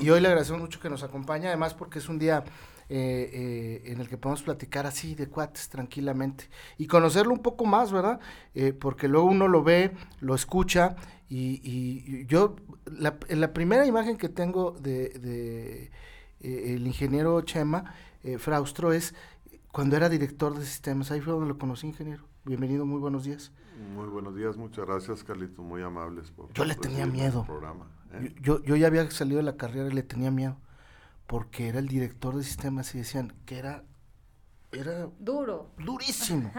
Y hoy le agradecemos mucho que nos acompañe, además porque es un día eh, eh, en el que podemos platicar así de cuates tranquilamente y conocerlo un poco más, ¿verdad? Eh, porque luego uno lo ve, lo escucha y, yo, la, la, primera imagen que tengo de, de el ingeniero Chema Fraustro es cuando era director de sistemas, ahí fue donde lo conocí, ingeniero. Bienvenido, muy buenos días. Muy buenos días, muchas gracias, Carlitos, muy amables por Yo le tenía miedo. ¿Eh? yo, yo, ya había salido de la carrera y le tenía miedo, porque era el director de sistemas y decían que era era duro. Durísimo.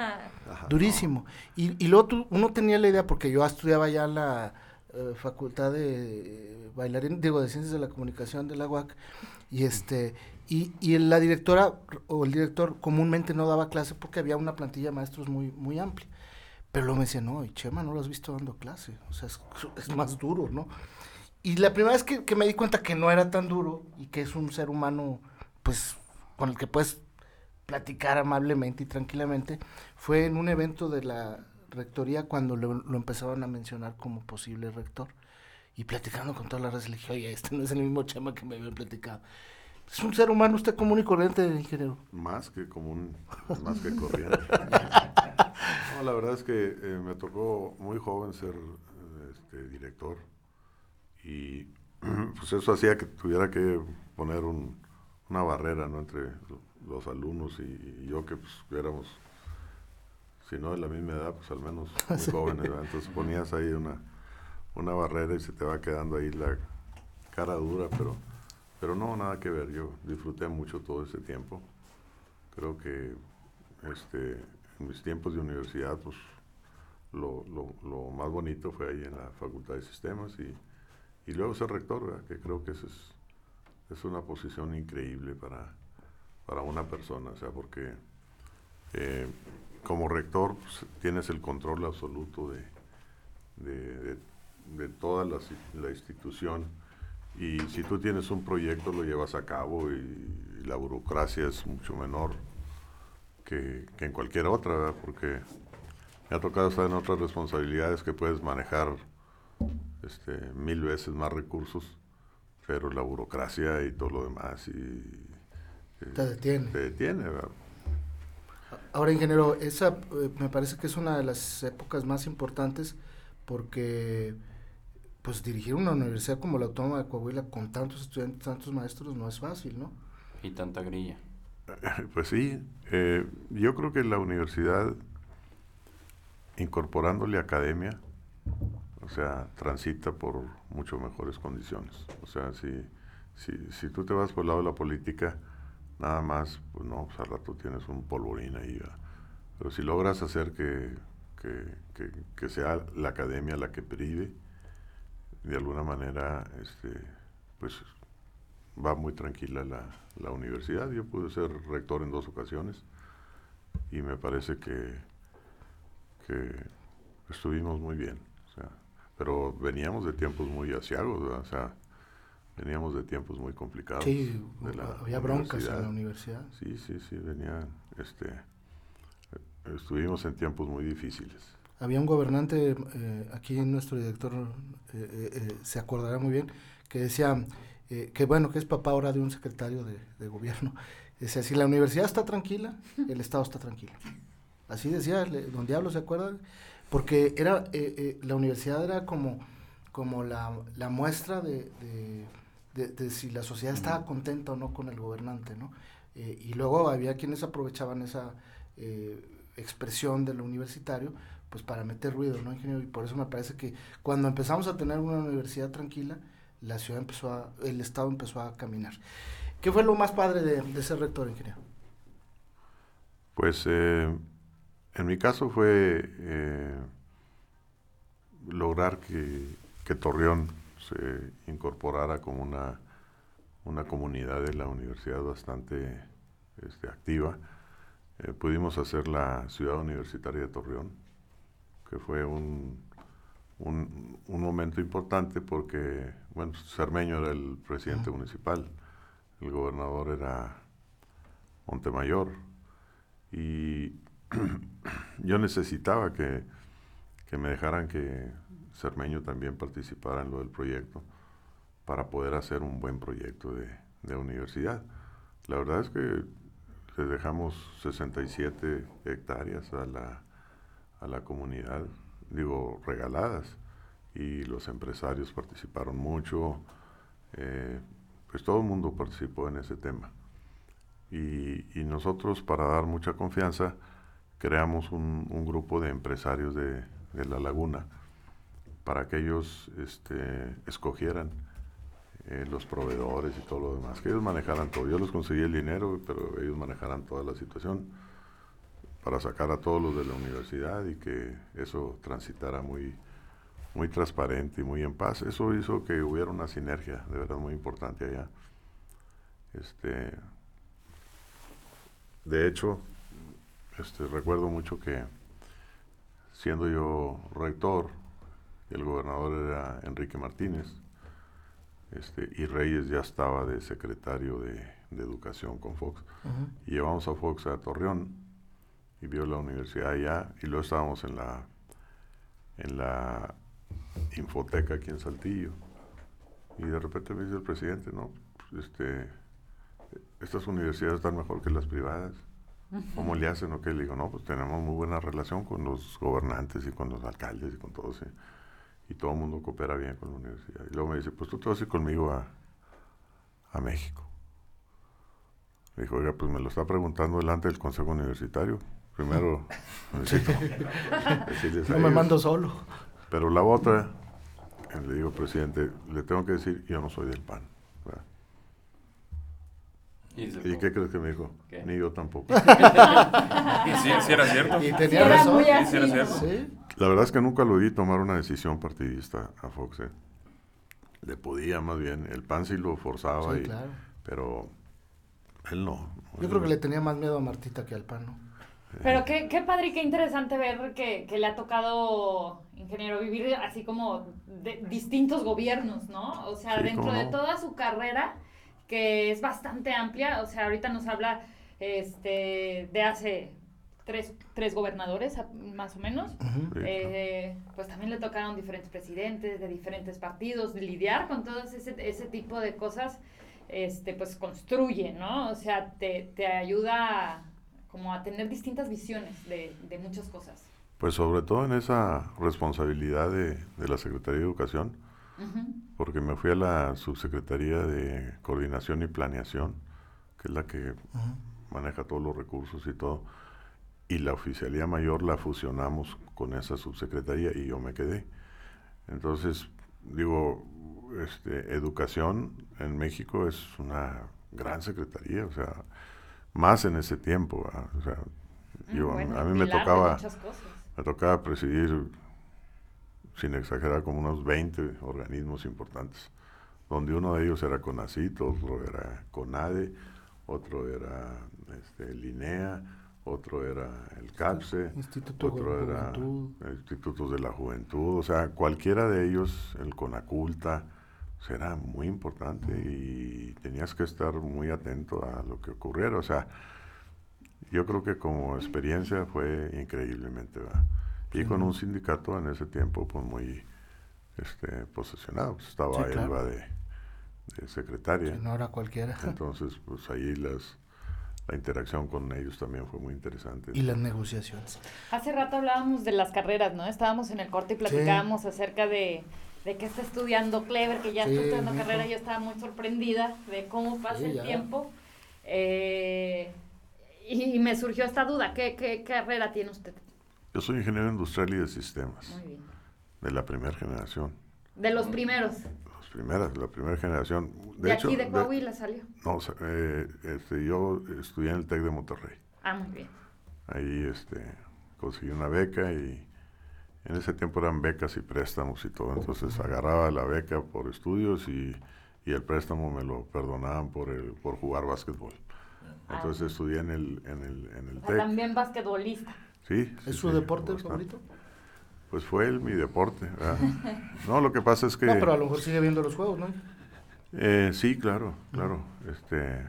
durísimo. Y, y luego uno tenía la idea, porque yo estudiaba ya la eh, facultad de bailarín, digo, de ciencias de la comunicación de la UAC, y este, y, y la directora o el director comúnmente no daba clase porque había una plantilla de maestros muy, muy amplia. Pero luego me decía, no, y Chema no lo has visto dando clase, o sea, es, más duro, ¿no? Y la primera vez que, que, me di cuenta que no era tan duro y que es un ser humano, pues, con el que puedes platicar amablemente y tranquilamente, fue en un evento de la rectoría cuando lo, lo empezaron a mencionar como posible rector. Y platicando con todas las redes le dije, oye, este no es el mismo Chema que me había platicado. Es un ser humano usted común y corriente, ingeniero. Más que común, más que corriente. la verdad es que eh, me tocó muy joven ser este, director y pues eso hacía que tuviera que poner una barrera ¿no? entre los alumnos y, yo que pues éramos, si no de la misma edad, pues al menos muy jóvenes. Entonces ponías ahí una, una barrera y se te va quedando ahí la cara dura, pero, pero no, nada que ver. Yo disfruté mucho todo ese tiempo. Creo que este, en mis tiempos de universidad, pues lo, lo, más bonito fue ahí en la Facultad de Sistemas y, y luego ser rector, que creo que es, es una posición increíble para, para una persona, o sea, porque eh, como rector pues, tienes el control absoluto de, de, toda la, la, institución. Y si tú tienes un proyecto lo llevas a cabo y la burocracia es mucho menor que, en cualquier otra, porque me ha tocado estar en otras responsabilidades que puedes manejar este, mil veces más recursos, pero la burocracia y todo lo demás y, eh, te detiene. Te detiene, Ahora, ingeniero, esa eh, me parece que es una de las épocas más importantes porque pues dirigir una universidad como la Autónoma de Coahuila con tantos estudiantes, tantos maestros no es fácil, ¿no? Y tanta grilla. Pues sí, eh, yo creo que la universidad, incorporándole academia, o sea, transita por mucho mejores condiciones. O sea, si, si, si tú te vas por el lado de la política, nada más, pues no, pues al rato tienes un polvorín ahí. Pero si logras hacer que, que, que, sea la academia la que prive, de alguna manera, este, pues va muy tranquila la, la, universidad. Yo pude ser rector en dos ocasiones y me parece que, que estuvimos muy bien. O sea, pero veníamos de tiempos muy asiagos, o sea, veníamos de tiempos muy complicados. Sí, había broncas en la universidad. Sí, sí, sí, venía, este, estuvimos en tiempos muy difíciles. Había un gobernante, eh, aquí nuestro director eh, eh, se acordará muy bien, que decía, eh, que bueno, que es papá ahora de un secretario de, gobierno. Decía, si la universidad está tranquila, el Estado está tranquilo. Así decía, don Diablo, ¿se acuerdan? Porque era, eh, eh, la universidad era como, como la, la muestra de, de, si la sociedad estaba contenta o no con el gobernante, ¿no? y luego había quienes aprovechaban esa expresión de lo universitario, pues para meter ruido, ¿no, ingeniero? Y por eso me parece que cuando empezamos a tener una universidad tranquila, la ciudad empezó a, el Estado empezó a caminar. ¿Qué fue lo más padre de, ser rector, ingeniero? Pues eh, en mi caso fue eh, lograr que, Torreón se incorporara como una, una comunidad de la universidad bastante este, activa. Eh, pudimos hacer la ciudad universitaria de Torreón, que fue un, un, momento importante porque, bueno, Cermeño era el presidente municipal, el gobernador era Montemayor, y yo necesitaba que, que, me dejaran que Cermeño también participara en lo del proyecto, para poder hacer un buen proyecto de, de universidad. La verdad es que le dejamos 67 hectáreas a la, a la comunidad, digo, regaladas, y los empresarios participaron mucho, eh, pues todo el mundo participó en ese tema. Y, y nosotros, para dar mucha confianza, creamos un, un grupo de empresarios de, la laguna para que ellos este, escogieran eh, los proveedores y todo lo demás, que ellos manejaran todo. Yo les conseguí el dinero, pero ellos manejaran toda la situación para sacar a todos los de la universidad y que eso transitara muy, muy transparente y muy en paz. Eso hizo que hubiera una sinergia de verdad muy importante allá. Este, de hecho, este, recuerdo mucho que siendo yo rector, el gobernador era Enrique Martínez, este, y Reyes ya estaba de secretario de, de Educación con Fox. Y llevamos a Fox a Torreón y vio la universidad allá y luego estábamos en la, en la infoteca aquí en Saltillo. Y de repente me dice el presidente, no, este, estas universidades están mejor que las privadas. ¿Cómo le hacen o qué? Le digo, no, pues tenemos muy buena relación con los gobernantes y con los alcaldes y con todos. y todo el mundo coopera bien con la universidad. Y luego me dice, pues tú te vas a ir conmigo a, a México. Le dijo, oiga, pues me lo está preguntando delante del Consejo Universitario. Primero necesito No me mando solo. Pero la otra, le digo, presidente, le tengo que decir, yo no soy del PAN. ¿Y, ¿Y qué crees que me dijo? ¿Qué? Ni yo tampoco. y sí, era cierto. Y tenía razón. Sí, era cierto. ¿Sí? La verdad es que nunca lo vi tomar una decisión partidista a Fox. ¿eh? Le podía más bien. El PAN sí lo forzaba, Sí, y, claro. pero él no. Yo Él creo que le tenía más miedo a Martita que al PAN, ¿no? Pero qué, qué padre y qué interesante ver que, que le ha tocado, ingeniero, vivir así como de distintos gobiernos, ¿no? O sea, Sí, dentro de no. toda su carrera, que es bastante amplia, o sea, ahorita nos habla este, de hace tres, tres gobernadores, a- más o menos. Eh, pues también le tocaron diferentes presidentes de diferentes partidos, de lidiar con todo ese, ese tipo de cosas, este, pues construye, ¿no? O sea, te, te ayuda como a tener distintas visiones de, de muchas cosas. Pues sobre todo en esa responsabilidad de, de la Secretaría de Educación, Porque me fui a la Subsecretaría de Coordinación y Planeación, que es la que maneja todos los recursos y todo, y la Oficialía Mayor la fusionamos con esa subsecretaría y yo me quedé. Entonces, digo, este, educación en México es una gran secretaría, o sea, más en ese tiempo. ¿verdad? O sea, yo, Mm, Bueno, a mí me tocaba, me tocaba presidir, sin exagerar, como unos 20 organismos importantes, donde uno de ellos era CONACIT, otro era CONADE, otro era este, el INEA, otro era el CAPSE, Instituto de otro era Juventud. Institutos de la Juventud, o sea, cualquiera de ellos, el CONACULTA, pues, era muy importante y tenías que estar muy atento a lo que ocurriera, o sea, yo creo que como experiencia fue increíblemente, ¿verdad? Y con un sindicato en ese tiempo, pues muy este, posesionado, pues, estaba Sí, claro. Elba de, de secretaria. Que no era cualquiera. Entonces, pues ahí las, la interacción con ellos también fue muy interesante. Y las negociaciones. Hace rato hablábamos de las carreras, ¿no? Estábamos en el corte y Sí. platicábamos acerca de, de que está estudiando Clever, que ya Sí, está estudiando mijo. carrera. Yo estaba muy sorprendida de cómo pasa Sí, el ya. tiempo. Eh, y, y me surgió esta duda. ¿Qué, qué carrera tiene usted? Yo soy ingeniero industrial y de sistemas, Muy bien. de la primera generación. De los primeros. Las primeras, la primera generación. De, De, hecho, aquí de Coahuila salió. no, eh, este, yo estudié en el TEC de Monterrey. Ah, muy bien. Ahí este, conseguí una beca y en ese tiempo eran becas y préstamos y todo. Entonces agarraba la beca por estudios y, y el préstamo me lo perdonaban por, el, por jugar básquetbol. Ah. Entonces estudié en el, en el, en el O sea, TEC. también basquetbolista. Sí, sí, ¿Es su sí, deporte favorito? Pues fue el, mi deporte. ¿verdad? no, lo que pasa es que... No, pero a lo mejor sigue viendo los juegos, ¿no? Eh, sí, claro, claro. Este,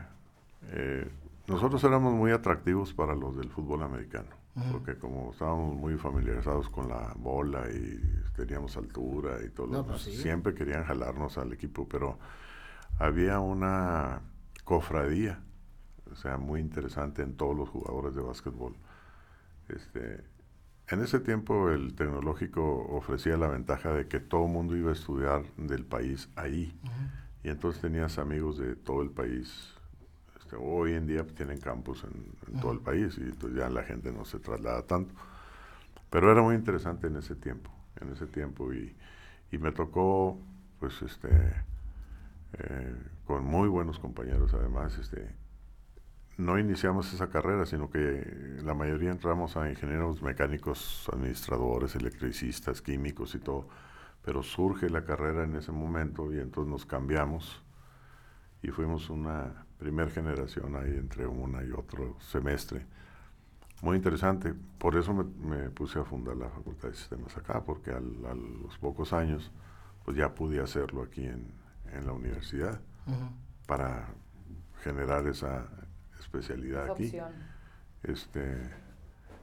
eh, nosotros éramos muy atractivos para los del fútbol americano. porque como estábamos muy familiarizados con la bola y teníamos altura y todo, No, pues sí. siempre querían jalarnos al equipo, pero había una cofradía, o sea, muy interesante en todos los jugadores de básquetbol. Este, en ese tiempo el tecnológico ofrecía la ventaja de que todo el mundo iba a estudiar del país ahí. Y entonces tenías amigos de todo el país. Este, hoy en día pues, tienen campus en, en todo el país y entonces ya la gente no se traslada tanto. Pero era muy interesante en ese tiempo, en ese tiempo y, y me tocó, pues, este, eh, con muy buenos compañeros además, este, no iniciamos esa carrera, sino que la mayoría entramos a ingenieros mecánicos, administradores, electricistas, químicos y todo, pero surge la carrera en ese momento y entonces nos cambiamos y fuimos una primer generación ahí entre una y otro semestre. Muy interesante, por eso me, me puse a fundar la Facultad de Sistemas acá, porque al, a los pocos años pues ya pude hacerlo aquí en, en la universidad para generar esa especialidad Esa aquí. opción. Este,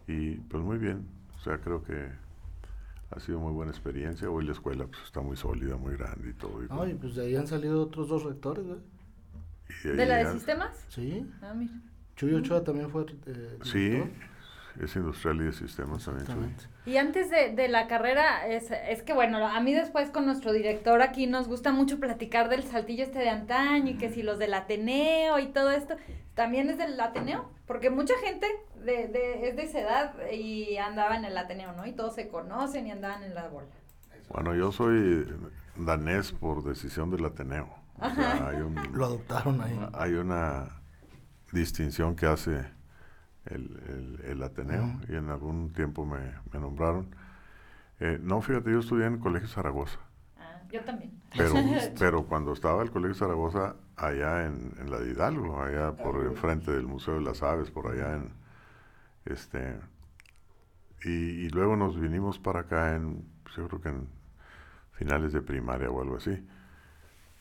y pues muy bien, o sea, creo que ha sido muy buena experiencia. Hoy la escuela pues, está muy sólida, muy grande y todo. Y, pues de ahí han salido otros dos rectores, ahí ¿De la de sistemas? Sí. Ah, mira. Chuy Ochoa también fue eh, Sí. Es industrial y de sistemas también. Y antes de, de la carrera, es, es que bueno, a mí después con nuestro director aquí nos gusta mucho platicar del saltillo este de antaño y que si los del Ateneo y todo esto, ¿también es del Ateneo? Porque mucha gente de, de, es de esa edad y andaba en el Ateneo, ¿no? Y todos se conocen y andaban en la bola. Bueno, yo soy danés por decisión del Ateneo. O sea, hay, un- Lo adoptaron ahí. hay una distinción que hace el, el- el Ateneo y en algún tiempo me, me nombraron. Eh, no, fíjate, yo estudié en el Colegio Zaragoza, Ah, yo también. pero, pero cuando estaba el Colegio Zaragoza allá en, en la de Hidalgo, allá por enfrente del Museo de las Aves, por allá en este y, y luego nos vinimos para acá en pues, yo creo que en finales de primaria o algo así.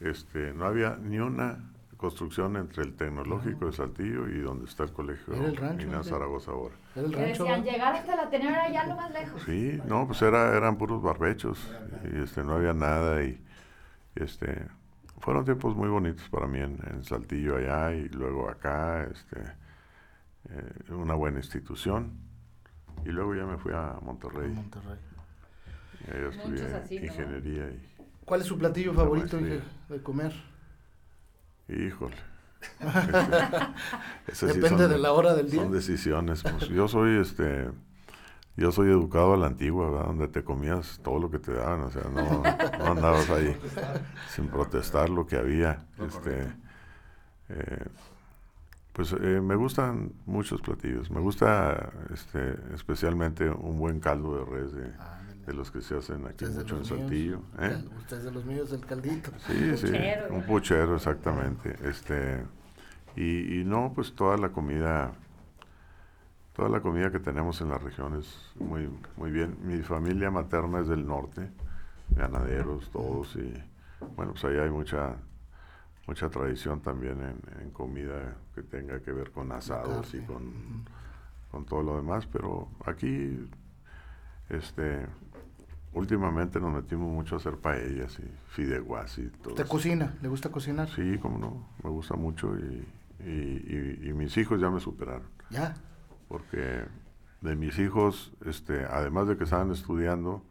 Este, no había ni una construcción entre el tecnológico de Saltillo y donde está el colegio Era el rancho, sí. Zaragoza ahora. Era el Que rancho. decían, llegar hasta el Ateneo era ya lo más lejos. Sí, no, pues era, eran puros barbechos y este, no había nada y este, fueron tiempos muy bonitos para mí en, en Saltillo allá y luego acá, este, eh, una buena institución y luego ya me fui a Monterrey, Monterrey. y ahí estudié Muchos así, ¿no? ingeniería y, ¿Cuál es su platillo La favorito de comer? Híjole. Este, sí Depende son de la hora del día. Son decisiones. pues, yo soy este yo soy educado a la antigua, ¿verdad? donde te comías todo lo que te daban, o sea, no, no andabas ahí sin protestar lo que había. Este, eh, pues eh, me gustan muchos platillos. Me gusta este, especialmente un buen caldo de res de, Ándale. De los que se hacen aquí mucho en. Saltillo. ¿eh? Usted es de los míos del caldito. Sí, sí, puchero. un puchero, exactamente. Este, y, y no, pues toda la comida, toda la comida que tenemos en la región es muy, muy bien. Mi familia materna es del norte, ganaderos todos, y bueno, pues ahí hay mucha, mucha tradición también en, en comida que tenga que ver con asados y con, con todo lo demás, pero aquí, este, últimamente nos metimos mucho a hacer paellas y fideuás y todo ¿Usted eso. cocina? ¿Le gusta cocinar? Sí, cómo no, me gusta mucho y, y- y- y mis hijos ya me superaron, Ya. porque de mis hijos, este, además de que estaban estudiando,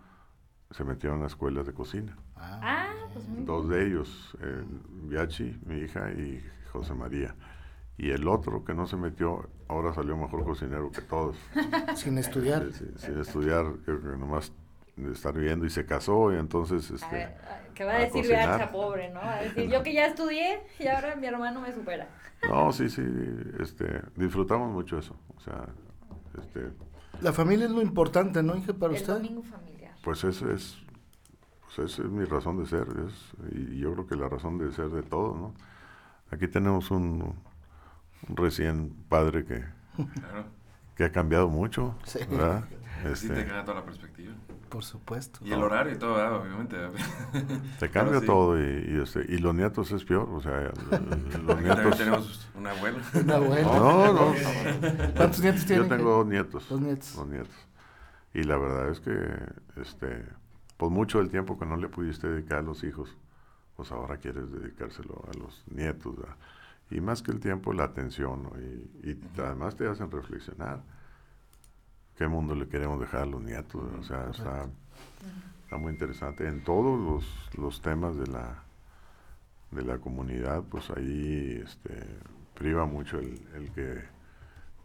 se metieron a escuelas de cocina. Ah, pues muy Dos de ellos, eh, Biachi, mi hija, y José María. Y el otro que no se metió, ahora salió mejor cocinero que todos. Sin estudiar. Sí, sí, sin estudiar, creo que nomás estar viviendo y se casó y entonces A este, ver, a- ¿Qué va a a decir cocinar. Beacha, pobre, no? Va a decir, yo que ya estudié y ahora mi hermano me supera. no sí sí este disfrutamos mucho eso o sea este La familia es lo importante, ¿no, Inge, para El usted? domingo familiar. pues eso es pues esa es mi razón de ser es, y yo creo que la razón de ser de todos no aquí tenemos un, un recién padre que Claro. Que ha cambiado mucho, ¿verdad? sí te cambia toda la perspectiva. Por supuesto. Y el horario y todo, obviamente. Te cambia todo y, este, y los nietos es peor, o sea, los nietos... tenemos un abuelo. Un abuelo. No, no. ¿Cuántos nietos tienes? Yo tengo dos nietos. Dos nietos. Dos nietos. Y la verdad es que, este, pues mucho del tiempo que no le pudiste dedicar a los hijos, pues ahora quieres dedicárselo a los nietos, Y más que el tiempo, la atención, y, y además te hacen reflexionar qué mundo le queremos dejar a los nietos. O sea, está, está, muy interesante. En todos los, los, temas de la, de la comunidad, pues ahí este, priva mucho el, el que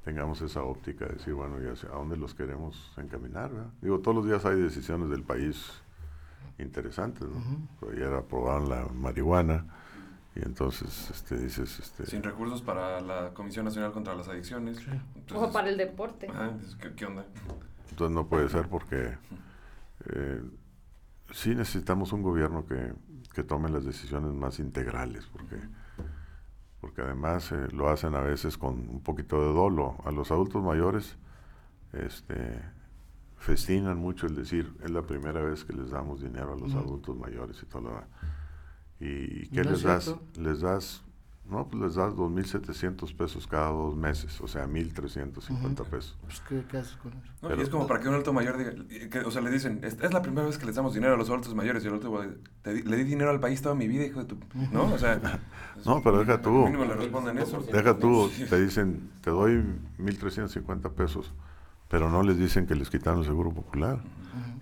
tengamos esa óptica de decir, bueno, ya sé a dónde los queremos encaminar. Digo, todos los días hay decisiones del país interesantes. ¿no? Ayer aprobaron la marihuana y entonces este, dices... Este, Sin recursos para la Comisión Nacional contra las Adicciones. o para el deporte. ¿qué, onda? Entonces no puede ser porque eh, sí necesitamos un gobierno que, que, tome las decisiones más integrales, porque, porque además eh, lo hacen a veces con un poquito de dolo. A los adultos mayores este, festinan mucho el decir, es la primera vez que les damos dinero a los adultos mayores y todo lo demás. ¿Y qué les das? Les das, no, pues les das 2.700 pesos cada dos meses, o sea, 1.350 pesos. Pues, ¿qué, ¿qué, haces con eso? y es como para que un alto mayor diga, que, o sea, le dicen, es, es, la primera vez que les damos dinero a los adultos mayores, y el otro, le di dinero al país toda mi vida, hijo de tu, ¿no? O sea... no, pero deja tú. Le responden eso. Deja tú, te dicen, te doy 1.350 pesos, pero no les dicen que les quitaron el seguro popular.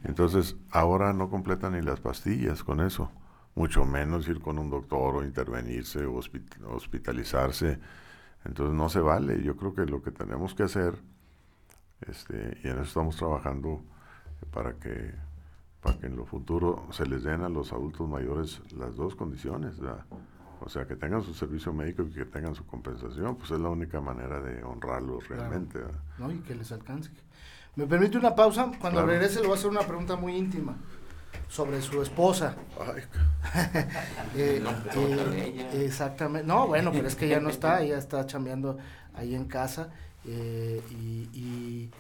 Entonces, ahora no completan ni las pastillas con eso mucho menos ir con un doctor o intervenirse o hospitalizarse. Entonces no se vale. Yo creo que lo que tenemos que hacer, este, y en eso estamos trabajando para que, para que en lo futuro se les den a los adultos mayores las dos condiciones. O sea, que tengan su servicio médico y que tengan su compensación, pues es la única manera de honrarlos realmente. No, y que les alcance. ¿Me permite una pausa? Cuando regrese le voy a hacer una pregunta muy íntima sobre su esposa. Eh, eh, exactamente. No, bueno, pero es que ya no está, ella está chambeando ahí en casa. Eh, y,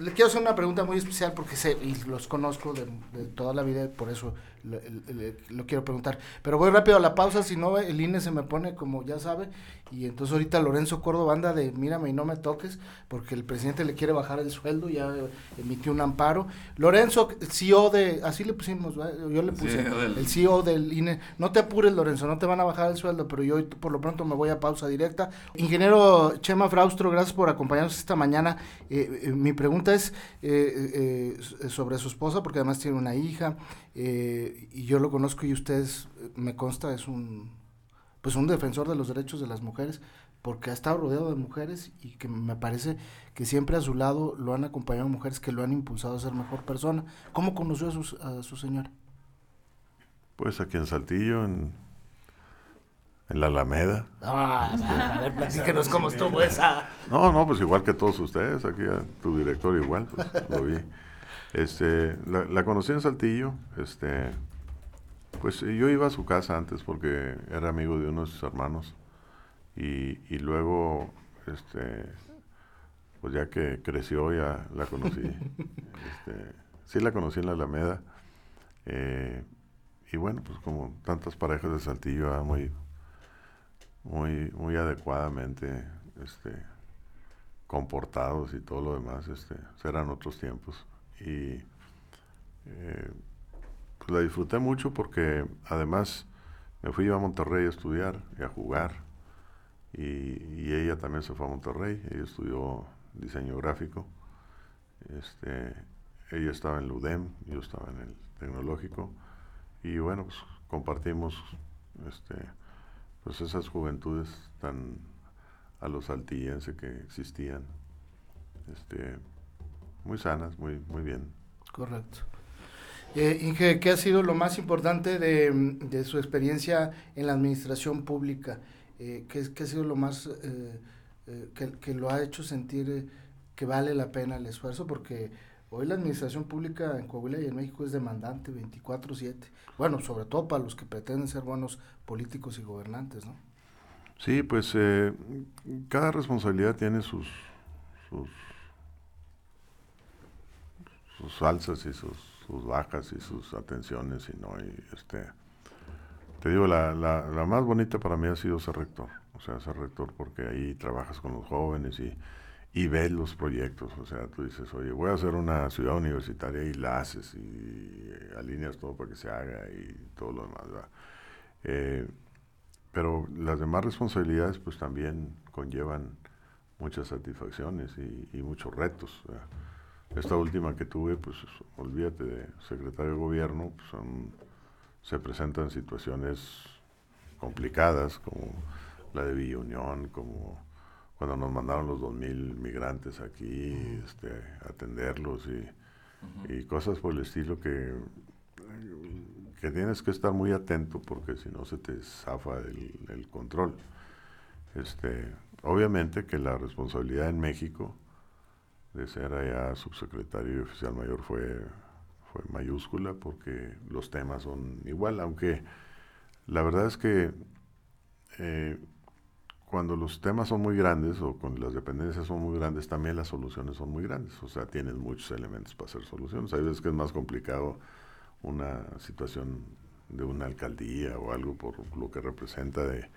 le quiero hacer una pregunta muy especial porque sé y los conozco de, de toda la vida y por eso lo, quiero preguntar. Pero voy rápido a la pausa, si no el INE se me pone como ya sabe. Y entonces ahorita Lorenzo Córdoba anda de mírame y no me toques, porque el presidente le quiere bajar el sueldo, ya emitió un amparo. Lorenzo, CEO de, así le pusimos, yo le puse, el CEO del INE, no te apures Lorenzo, no te van a bajar el sueldo, pero yo por lo pronto me voy a pausa directa. Ingeniero Chema Fraustro, gracias por acompañarnos esta mañana. Eh, eh, mi pregunta es eh, sobre su esposa, porque además tiene una hija. Eh, y yo lo conozco y ustedes, eh, me consta, es un, pues un defensor de los derechos de las mujeres, porque ha estado rodeado de mujeres y que me parece que siempre a su lado lo han acompañado mujeres que lo han impulsado a ser mejor persona. ¿Cómo conoció a su, señora? Pues aquí en Saltillo, en, en la Alameda. Ah, a ver, platíquenos cómo estuvo esa. No, no, pues igual que todos ustedes, aquí tu director igual, pues, lo vi. Este, la, conocí en Saltillo, este, pues yo iba a su casa antes porque era amigo de uno de sus hermanos. Y, y luego, este, pues ya que creció ya la conocí, este, sí la conocí en la Alameda. Eh, y bueno, pues como tantas parejas de Saltillo, ah, muy, muy, muy adecuadamente, este, comportados y todo lo demás, este, serán otros tiempos y eh, pues la disfruté mucho porque además me fui a Monterrey a estudiar y a jugar y, ella también se fue a Monterrey, ella estudió diseño gráfico, este, ella estaba en el yo estaba en el tecnológico y bueno, pues compartimos este, pues esas juventudes tan a los altillenses que existían. Este, muy sanas, muy, muy bien. Correcto. Eh, Inge, ¿qué ha sido lo más importante de, de su experiencia en la administración pública? Eh, ¿qué, ha sido lo más eh, eh, que, que, lo ha hecho sentir que vale la pena el esfuerzo? Porque hoy la administración pública en Coahuila y en México es demandante 24/7. Bueno, sobre todo para los que pretenden ser buenos políticos y gobernantes, ¿no? Sí, pues cada responsabilidad tiene sus, sus, sus alzas y sus, sus bajas y sus atenciones y no, y este, te digo, la, la, la más bonita para mí ha sido ser rector, o sea, ser rector porque ahí trabajas con los jóvenes y, y ves los proyectos. O sea, tú dices, oye, voy a hacer una ciudad universitaria y la haces y alineas todo para que se haga y todo lo demás. Eh, pero las demás responsabilidades pues también conllevan muchas satisfacciones y, muchos retos. Esta última que tuve, pues olvídate de secretario de gobierno, pues se presentan situaciones complicadas como la de Villa Unión, como cuando nos mandaron los 2.000 migrantes aquí, este, atenderlos y, cosas por el estilo que, que tienes que estar muy atento porque si no se te zafa el, control. Este, obviamente que la responsabilidad en México de ser allá subsecretario y oficial mayor fue, fue mayúscula porque los temas son igual, aunque la verdad es que eh, cuando los temas son muy grandes o cuando las dependencias son muy grandes, también las soluciones son muy grandes. O sea, tienes muchos elementos para hacer soluciones. Hay veces que es más complicado una situación de una alcaldía o algo por lo que representa de,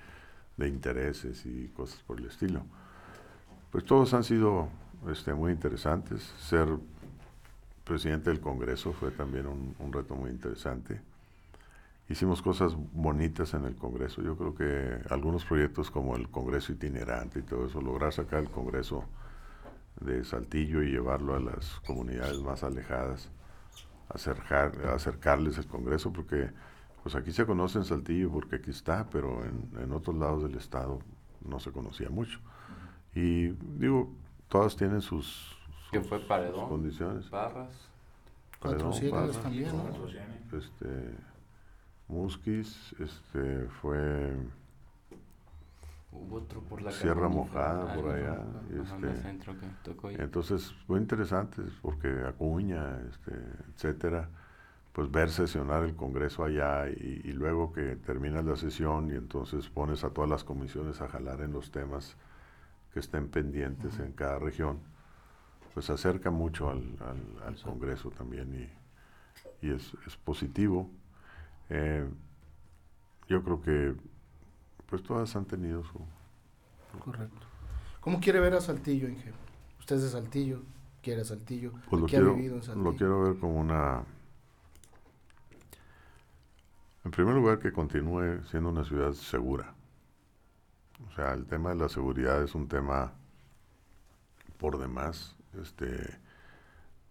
intereses y cosas por el estilo. Pues todos han sido este, muy interesantes. Ser presidente del Congreso fue también un reto muy interesante hicimos cosas bonitas en el Congreso. Yo creo que algunos proyectos como el Congreso itinerante y todo eso, lograr sacar el Congreso de Saltillo y llevarlo a las comunidades más alejadas, acercar, acercarles el Congreso, porque pues aquí se conoce en Saltillo porque aquí está, pero en, otros lados del estado no se conocía mucho. Y digo, todas tienen sus, ¿Qué fue Paredón? condiciones. Barras. Paredón, Barras, también, Este, Musquis, este, fue Hubo otro por la Sierra Mojada, por allá. este, entonces, fue interesante porque Acuña, este, etcétera, pues ver sesionar el Congreso allá y, luego que terminas la sesión y entonces pones a todas las comisiones a jalar en los temas que estén pendientes en cada región, pues acerca mucho al, al, Congreso también y, y es, es positivo. Eh, yo creo que pues todas han tenido su... Correcto. ¿Cómo quiere ver a Saltillo, Inge? Usted es de Saltillo, quiere a Saltillo. Pues lo quiero, Lo quiero ver como una... En primer lugar, que continúe siendo una ciudad segura. O sea, el tema de la seguridad es un tema por demás, este,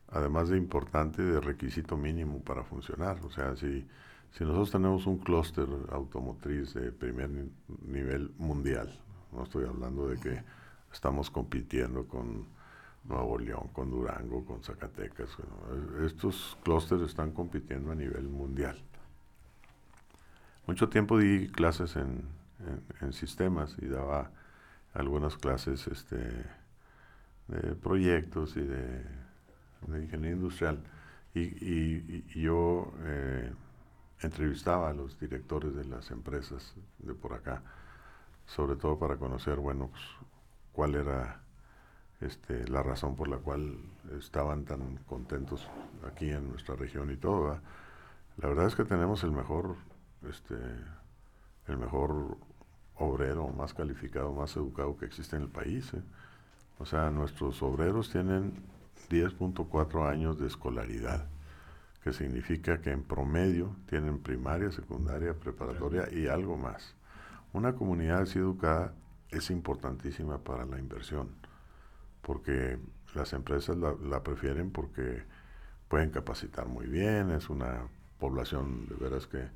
además de importante, de requisito mínimo para funcionar. O sea, si si nosotros tenemos un clúster automotriz de primer nivel mundial, no estoy hablando de que estamos compitiendo con Nuevo León, con Durango, con Zacatecas, estos clústeres están compitiendo a nivel mundial. Mucho tiempo di clases en, sistemas y daba algunas clases este, de proyectos y de, ingeniería industrial. Y, yo eh, entrevistaba a los directores de las empresas de por acá, sobre todo para conocer, bueno, pues, cuál era este, la razón por la cual estaban tan contentos aquí en nuestra región y todo. La verdad es que tenemos el mejor, este, el mejor obrero, más calificado, más educado que existe en el país. ¿eh? O sea, nuestros obreros tienen 10.4 años de escolaridad que significa que en promedio tienen primaria, secundaria, preparatoria y algo más. Una comunidad así educada es importantísima para la inversión, porque las empresas la, prefieren porque pueden capacitar muy bien, es una población de veras que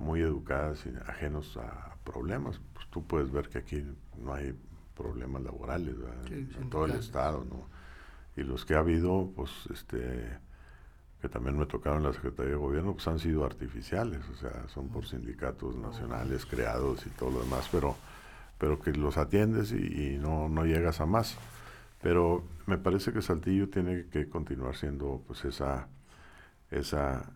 muy educada, sin, ajenos a problemas. Pues tú puedes ver que aquí no hay problemas laborales en, todo el estado, ¿no? Y los que ha habido, pues, este, que también me tocaron en la Secretaría de Gobierno, pues han sido artificiales, o sea, son por sindicatos nacionales creados y todo lo demás, pero, pero que los atiendes y, no, no, llegas a más. Pero me parece que Saltillo tiene que continuar siendo pues esa, esa,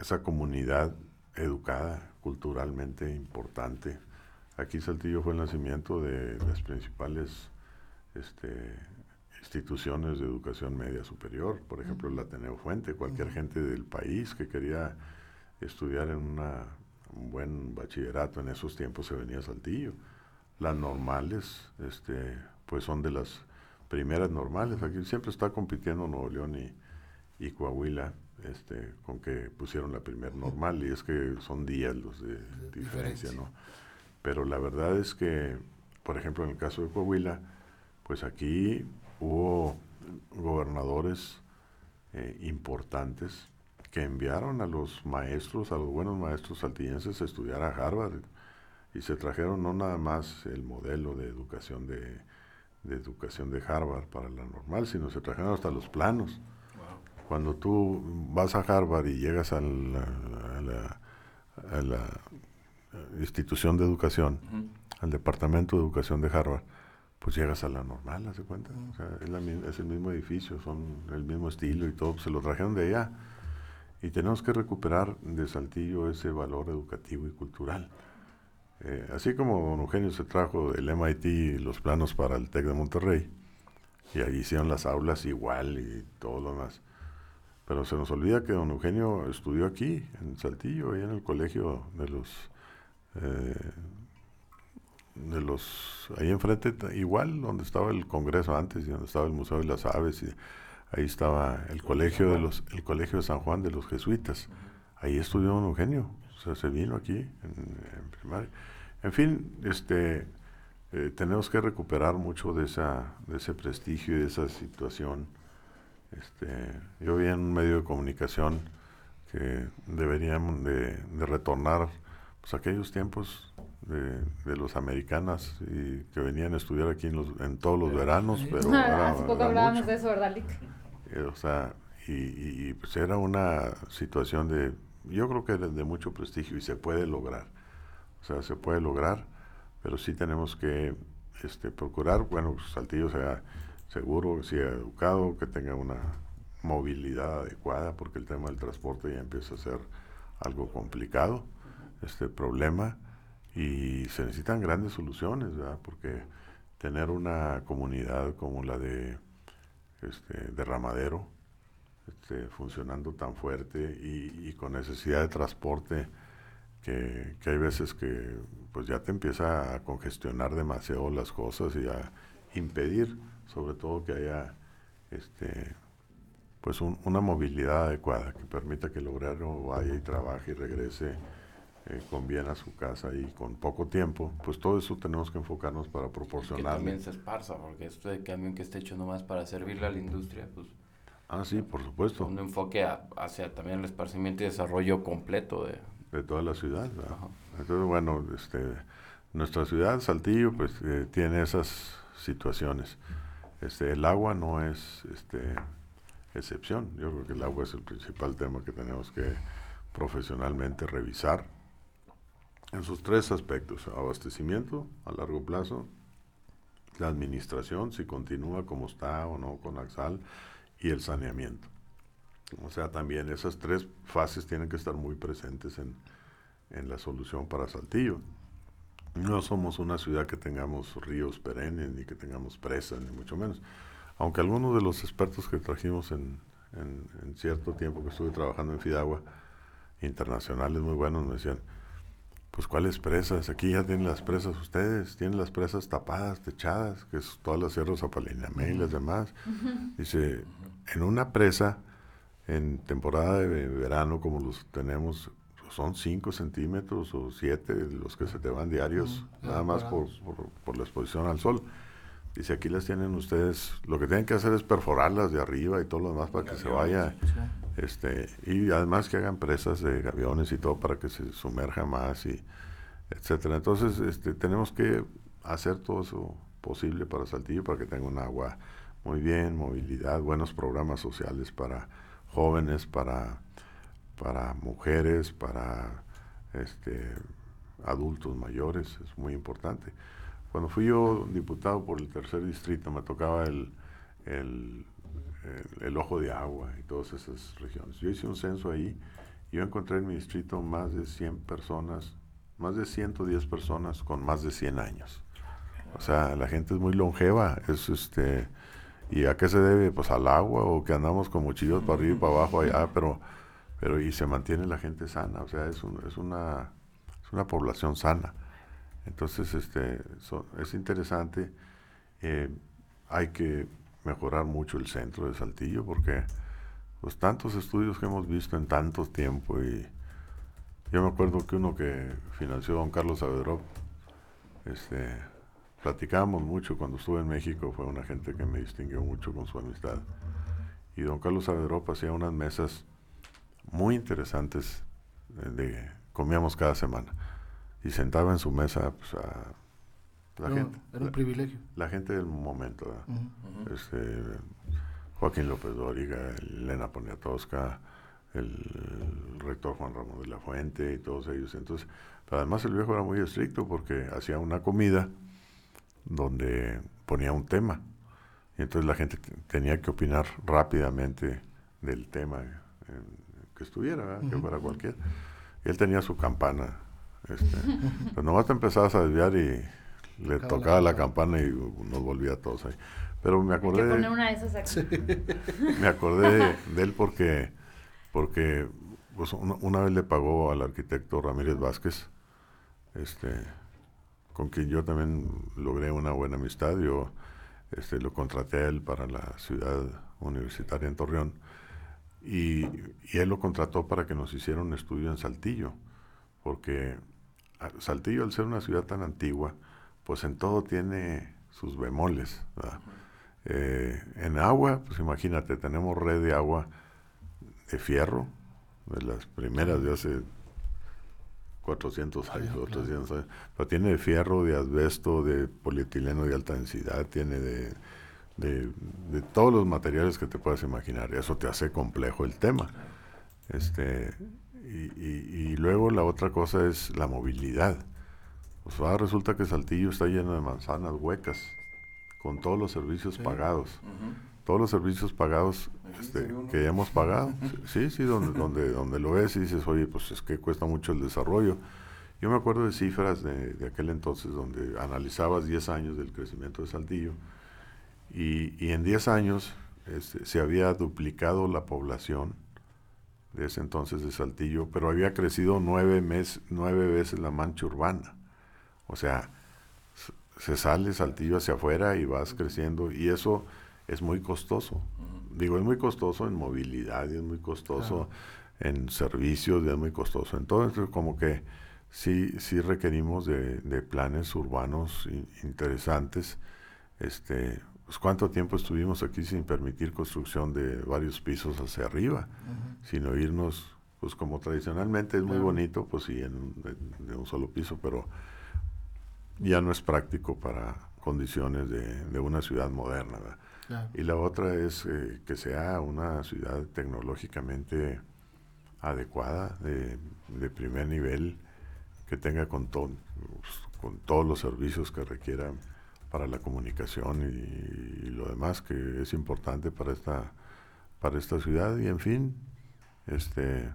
esa comunidad educada, culturalmente importante. Aquí Saltillo fue el nacimiento de las principales este, instituciones de educación media superior, por ejemplo el Ateneo Fuente, cualquier gente del país que quería estudiar en una, un buen bachillerato en esos tiempos se venía a Saltillo. Las normales, este, pues son de las primeras normales. Aquí siempre está compitiendo Nuevo León y, y Coahuila, este, con que pusieron la primera normal, y es que son días los de, diferencia, ¿no? Pero la verdad es que, por ejemplo, en el caso de Coahuila, pues aquí hubo gobernadores eh, importantes que enviaron a los maestros, a los buenos maestros saltillenses a estudiar a Harvard y se trajeron no nada más el modelo de educación de, educación de Harvard para la normal, sino se trajeron hasta los planos. Cuando tú vas a Harvard y llegas a la, a la, institución de educación, al departamento de educación de Harvard, pues llegas a la normal, ¿hace cuenta? O sea, es, el mismo edificio, son el mismo estilo y todo, se lo trajeron de allá. Y tenemos que recuperar de Saltillo ese valor educativo y cultural. Eh, así como don Eugenio se trajo del MIT los planos para el TEC de Monterrey, y ahí hicieron las aulas igual y todo lo demás. Pero se nos olvida que don Eugenio estudió aquí, en Saltillo, ahí en el colegio de los eh, de los ahí enfrente igual donde estaba el Congreso antes y donde estaba el Museo de las Aves y ahí estaba el colegio de los el colegio de San Juan de los jesuitas. Ahí estudió don Eugenio o sea se vino aquí en, primaria. En fin este eh, tenemos que recuperar mucho de esa de ese prestigio y de esa situación este yo vi en un medio de comunicación que deberíamos de, de retornar pues aquellos tiempos de, los americanas y que venían a estudiar aquí en, los, en todos los veranos, pero hace poco hablábamos de eso, ¿verdad, Lick? Eh, o sea, y, y, pues era una situación de, yo creo que era de mucho prestigio y se puede lograr, o sea, se puede lograr, pero sí tenemos que este, procurar, bueno, pues Saltillo sea seguro, que sea educado, que tenga una movilidad adecuada, porque el tema del transporte ya empieza a ser algo complicado, este problema, y se necesitan grandes soluciones, ¿verdad? Porque tener una comunidad como la de este, Derramadero, este, funcionando tan fuerte y, con necesidad de transporte, que, hay veces que pues ya te empieza a congestionar demasiado las cosas y a impedir, sobre todo que haya este, pues una movilidad adecuada que permita que el obrero vaya y trabaje y regrese eh, con bien a su casa y con poco tiempo, pues todo eso tenemos que enfocarnos para proporcionar. Que también se esparza, porque esto de camión que esté hecho nomás para servirle a la industria, pues... Ah, sí, por supuesto. Un enfoque hacia también el esparcimiento y desarrollo completo de... De toda la ciudad, Entonces, bueno, este, nuestra ciudad, Saltillo, pues eh, tiene esas situaciones. Este, el agua no es este, excepción. Yo creo que el agua es el principal tema que tenemos que profesionalmente revisar en sus tres aspectos, abastecimiento a largo plazo, la administración, si continúa como está o no con Axal, y el saneamiento. O sea, también esas tres fases tienen que estar muy presentes en, en la solución para Saltillo. No somos una ciudad que tengamos ríos perennes, ni que tengamos presas, ni mucho menos. Aunque algunos de los expertos que trajimos en, en, en cierto tiempo que estuve trabajando en Fidagua, internacionales muy buenos, me decían, pues cuáles presas, aquí ya tienen las presas ustedes, tienen las presas tapadas, techadas, que es todas las sierras Zapalinamé y las demás. Dice, en una presa, en temporada de verano como los tenemos, son 5 centímetros o 7 los que se te van diarios, nada más por, por, la exposición al sol. Dice, aquí las tienen ustedes, lo que tienen que hacer es perforarlas de arriba y todo lo demás para que se vaya este, y además que hagan presas de aviones y todo para que se sumerja más y etcétera. Entonces, este, tenemos que hacer todo eso posible para Saltillo para que tenga un agua muy bien, movilidad, buenos programas sociales para jóvenes, para, para mujeres, para este, adultos mayores, es muy importante. Cuando fui yo diputado por el tercer distrito, me tocaba el, el el, Ojo de Agua y todas esas regiones. Yo hice un censo ahí y yo encontré en mi distrito más de 100 personas, más de 110 personas con más de 100 años. O sea, la gente es muy longeva, es este ¿Y a qué se debe? Pues al agua o que andamos con mochillos para arriba y para abajo allá, pero, pero y se mantiene la gente sana, o sea, es, es, una, es una población sana. Entonces, este, es interesante. Eh, hay que mejorar mucho el centro de Saltillo porque pues tantos estudios que hemos visto en tanto tiempo y yo me acuerdo que uno que financió don Carlos Saavedra, este, platicábamos mucho cuando estuve en México, fue una gente que me distinguió mucho con su amistad. Y don Carlos Saavedra hacía unas mesas muy interesantes, eh, de, comíamos cada semana. Y sentaba en su mesa pues, a la gente. Era un privilegio. La gente del momento. este, Joaquín López Dóriga, Elena Poniatowska, el rector Juan Ramón de la Fuente y todos ellos. Entonces, además el viejo era muy estricto porque hacía una comida donde ponía un tema. Y entonces la gente tenía que opinar rápidamente del tema que estuviera, que fuera cualquier. Y él tenía su campana. Este, pues nomás te empezabas a desviar y le tocaba la, campana y nos volvía a todos ahí. Pero me acordé. poner una de esas aquí. Me acordé de él porque porque pues, una, vez le pagó al arquitecto Ramírez Vázquez, este, con quien yo también logré una buena amistad. Yo este, lo contraté a él para la ciudad universitaria en Torreón y, él lo contrató para que nos hiciera un estudio en Saltillo, porque Saltillo, al ser una ciudad tan antigua, pues en todo tiene sus bemoles. Eh, en agua, pues imagínate, tenemos red de agua de fierro, de las primeras de hace 400 años, años, pero tiene de fierro, de asbesto, de polietileno de alta densidad, tiene de, de, todos los materiales que te puedas imaginar, eso te hace complejo el tema. Este, y, luego la otra cosa es la movilidad. Pues resulta que Saltillo está lleno de manzanas huecas, con todos los servicios pagados todos los servicios pagados este, que hemos pagado. Sí, sí, donde, donde, donde lo ves y dices, oye, pues es que cuesta mucho el desarrollo. Yo me acuerdo de cifras de, aquel entonces donde analizabas 10 años del crecimiento de Saltillo y, y en 10 años este, se había duplicado la población de ese entonces de Saltillo, pero había crecido nueve, mes, nueve veces la mancha urbana. O sea, se sale Saltillo hacia afuera y vas creciendo y eso es muy costoso. Digo, es muy costoso en movilidad y es muy costoso en servicios y es muy costoso. Entonces, como que sí, sí requerimos de, planes urbanos interesantes. Este, pues, ¿Cuánto tiempo estuvimos aquí sin permitir construcción de varios pisos hacia arriba? Sino irnos, pues como tradicionalmente es muy bonito, pues sí, en, un solo piso, pero ya no es práctico para condiciones de, de una ciudad moderna. Y la otra es eh, que sea una ciudad tecnológicamente adecuada, de, primer nivel, que tenga con, con todos los servicios que requieran para la comunicación y, lo demás que es importante para esta para esta ciudad y en fin este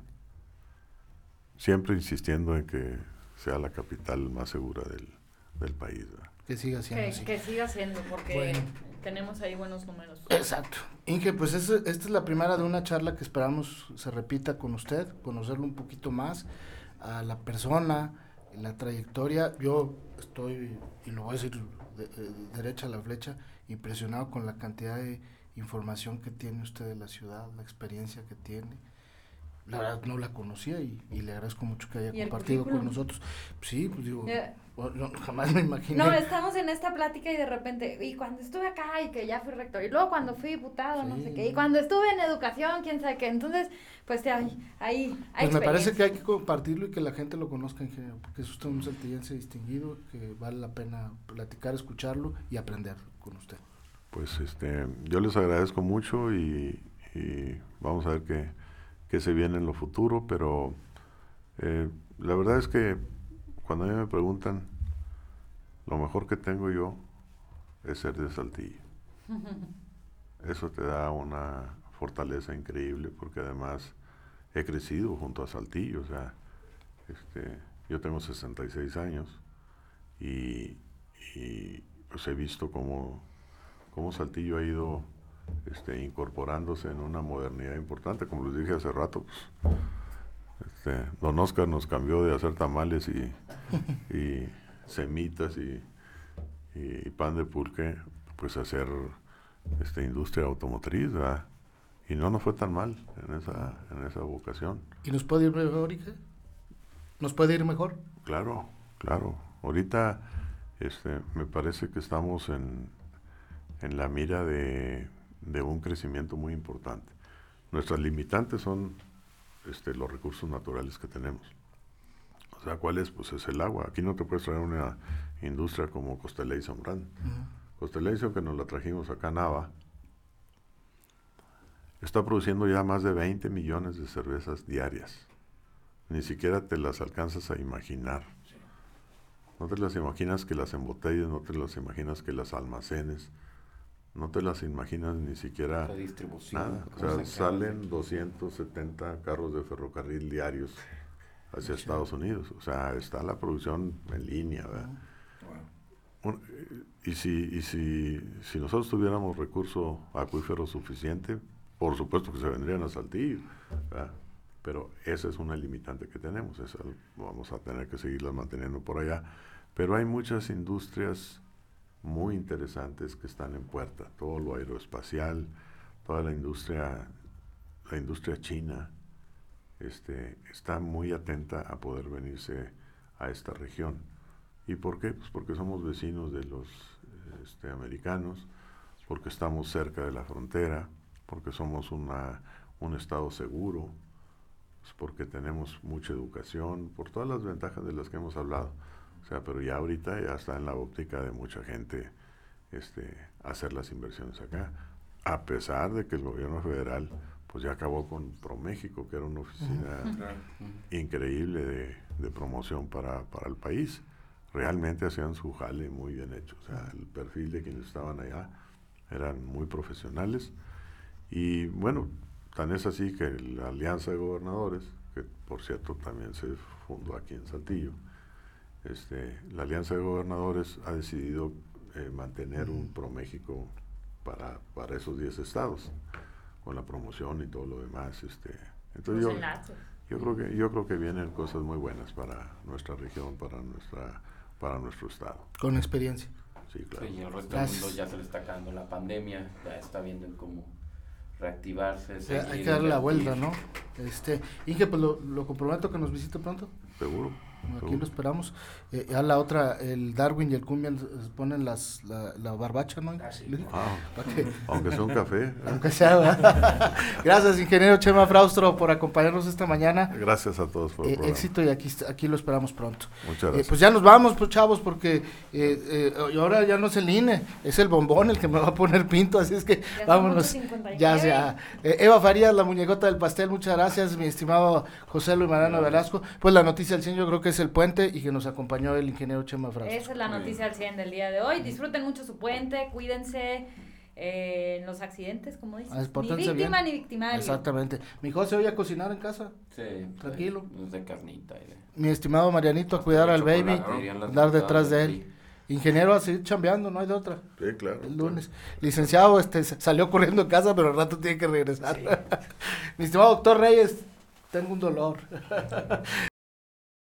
siempre insistiendo en que sea la capital más segura del, del país que siga siendo que, que siga siendo porque tenemos ahí buenos números. Exacto. Inge, pues esta es la primera de una charla que esperamos se repita con usted, conocerlo un poquito más, a la persona, la trayectoria. Yo estoy, y lo voy a decir derecha a la flecha, impresionado con la cantidad de información que tiene usted de la ciudad, la experiencia que tiene la verdad no la conocía y, le agradezco mucho que haya compartido con nosotros. Sí, pues digo, jamás me imaginé. No, estamos en esta plática y de repente, y cuando estuve acá y que ya fui rector, y luego cuando fui diputado, no sé qué, y cuando estuve en educación, quién sabe qué, entonces, pues ahí, ahí Pues me parece que hay que compartirlo y que la gente lo conozca en general, porque es usted un saltillense distinguido, que vale la pena platicar, escucharlo y aprender con usted. Pues este, yo les agradezco mucho y, y vamos a ver qué que se viene en lo futuro, pero eh, la verdad es que cuando a mí me preguntan, lo mejor que tengo yo es ser de Saltillo. Eso te da una fortaleza increíble porque además he crecido junto a Saltillo, o sea, este, yo tengo 66 años y, y pues he visto cómo, cómo Saltillo ha ido este, incorporándose en una modernidad importante. Como les dije hace rato, pues, este, don Oscar nos cambió de hacer tamales y, y semitas y, y pan de pulque, pues a hacer este, industria automotriz, ¿verdad? Y no nos fue tan mal en esa, en esa vocación. ¿Y nos puede ir mejor, hija? ¿Nos puede ir mejor? Claro, claro. Ahorita este, me parece que estamos en, en la mira de, de un crecimiento muy importante. Nuestras limitantes son este, los recursos naturales que tenemos. O sea, ¿cuál es? Pues es el agua. Aquí no te puedes traer una industria como Costelé y Zambrán. Uh que nos la trajimos acá a Nava, está produciendo ya más de 20 millones de cervezas diarias. Ni siquiera te las alcanzas a imaginar. No te las imaginas que las embotelles, no te las imaginas que las almacenes, no te las imaginas ni siquiera La distribución, nada. O sea, se salen 270 carros de ferrocarril diarios hacia Estados Unidos. O sea, está la producción en línea, ¿verdad? Un- y si, y si, si nosotros tuviéramos recurso acuífero suficiente, por supuesto que se vendrían a Saltillo, ¿verdad? pero esa es una limitante que tenemos, esa vamos a tener que seguirla manteniendo por allá. Pero hay muchas industrias muy interesantes que están en puerta, todo lo aeroespacial, toda la industria, la industria china, este, está muy atenta a poder venirse a esta región. ¿Y por qué? Pues porque somos vecinos de los este, americanos, porque estamos cerca de la frontera, porque somos una, un estado seguro, pues porque tenemos mucha educación, por todas las ventajas de las que hemos hablado. Sea, pero ya ahorita ya está en la óptica de mucha gente este, hacer las inversiones acá, a pesar de que el gobierno federal pues ya acabó con ProMéxico, que era una oficina increíble de, de promoción para, para el país. Realmente hacían su jale muy bien hecho. O sea, el perfil de quienes estaban allá eran muy profesionales. Y bueno, tan es así que la Alianza de Gobernadores, que por cierto también se fundó aquí en Saltillo, este, la Alianza de Gobernadores ha decidido eh, mantener un ProMéxico para, para esos 10 estados, con la promoción y todo lo demás. Este, entonces yo, yo creo que yo creo que vienen cosas muy buenas para nuestra región, para nuestra para nuestro estado. Con experiencia. Sí, claro. Sí, y el resto del mundo ya se le está acabando la pandemia, ya está viendo cómo reactivarse. Hay que darle la vuelta, ¿no? Este, Inge, pues lo, lo comprometo que nos visite pronto. Seguro. Aquí lo esperamos. Eh, ya la otra, el Darwin y el Cumbian ponen las, la, la barbacha, ¿no? Ah, sí. Ah, que- aunque sea un café. ¿eh? aunque sea. Gracias, ingeniero Chema Fraustro, por acompañarnos esta mañana. Gracias a todos por el Eh, éxito y aquí, aquí lo esperamos pronto. Muchas Eh, gracias. pues ya nos vamos, pues chavos, porque eh, eh, y ahora ya no es el INE, es el bombón el que me va a poner pinto, así es que Ya vámonos. 8:59. Ya sea. Eh, Eva Farías, la muñecota del pastel, muchas gracias, mi estimado José Luis Mariano Velasco. Pues la noticia del 100 yo creo que es el puente y que nos acompañó el ingeniero Chema Fraustro. Esa es la noticia al 100 del día de hoy. Disfruten mucho su puente, cuídense eh, en los accidentes, como dices. Ah, Ni víctima bien. ni victimario. Exactamente. Mi José, ¿oye a cocinar en casa? Sí, Tranquilo. pues, de carnita. Mi estimado Marianito, a cuidar al baby, andar detrás de él. Ingeniero, a seguir chambeando, no hay de otra. Sí, claro. El lunes. Licenciado, este, salió corriendo de casa, pero al rato tiene que regresar. Mi estimado doctor Reyes, tengo un dolor.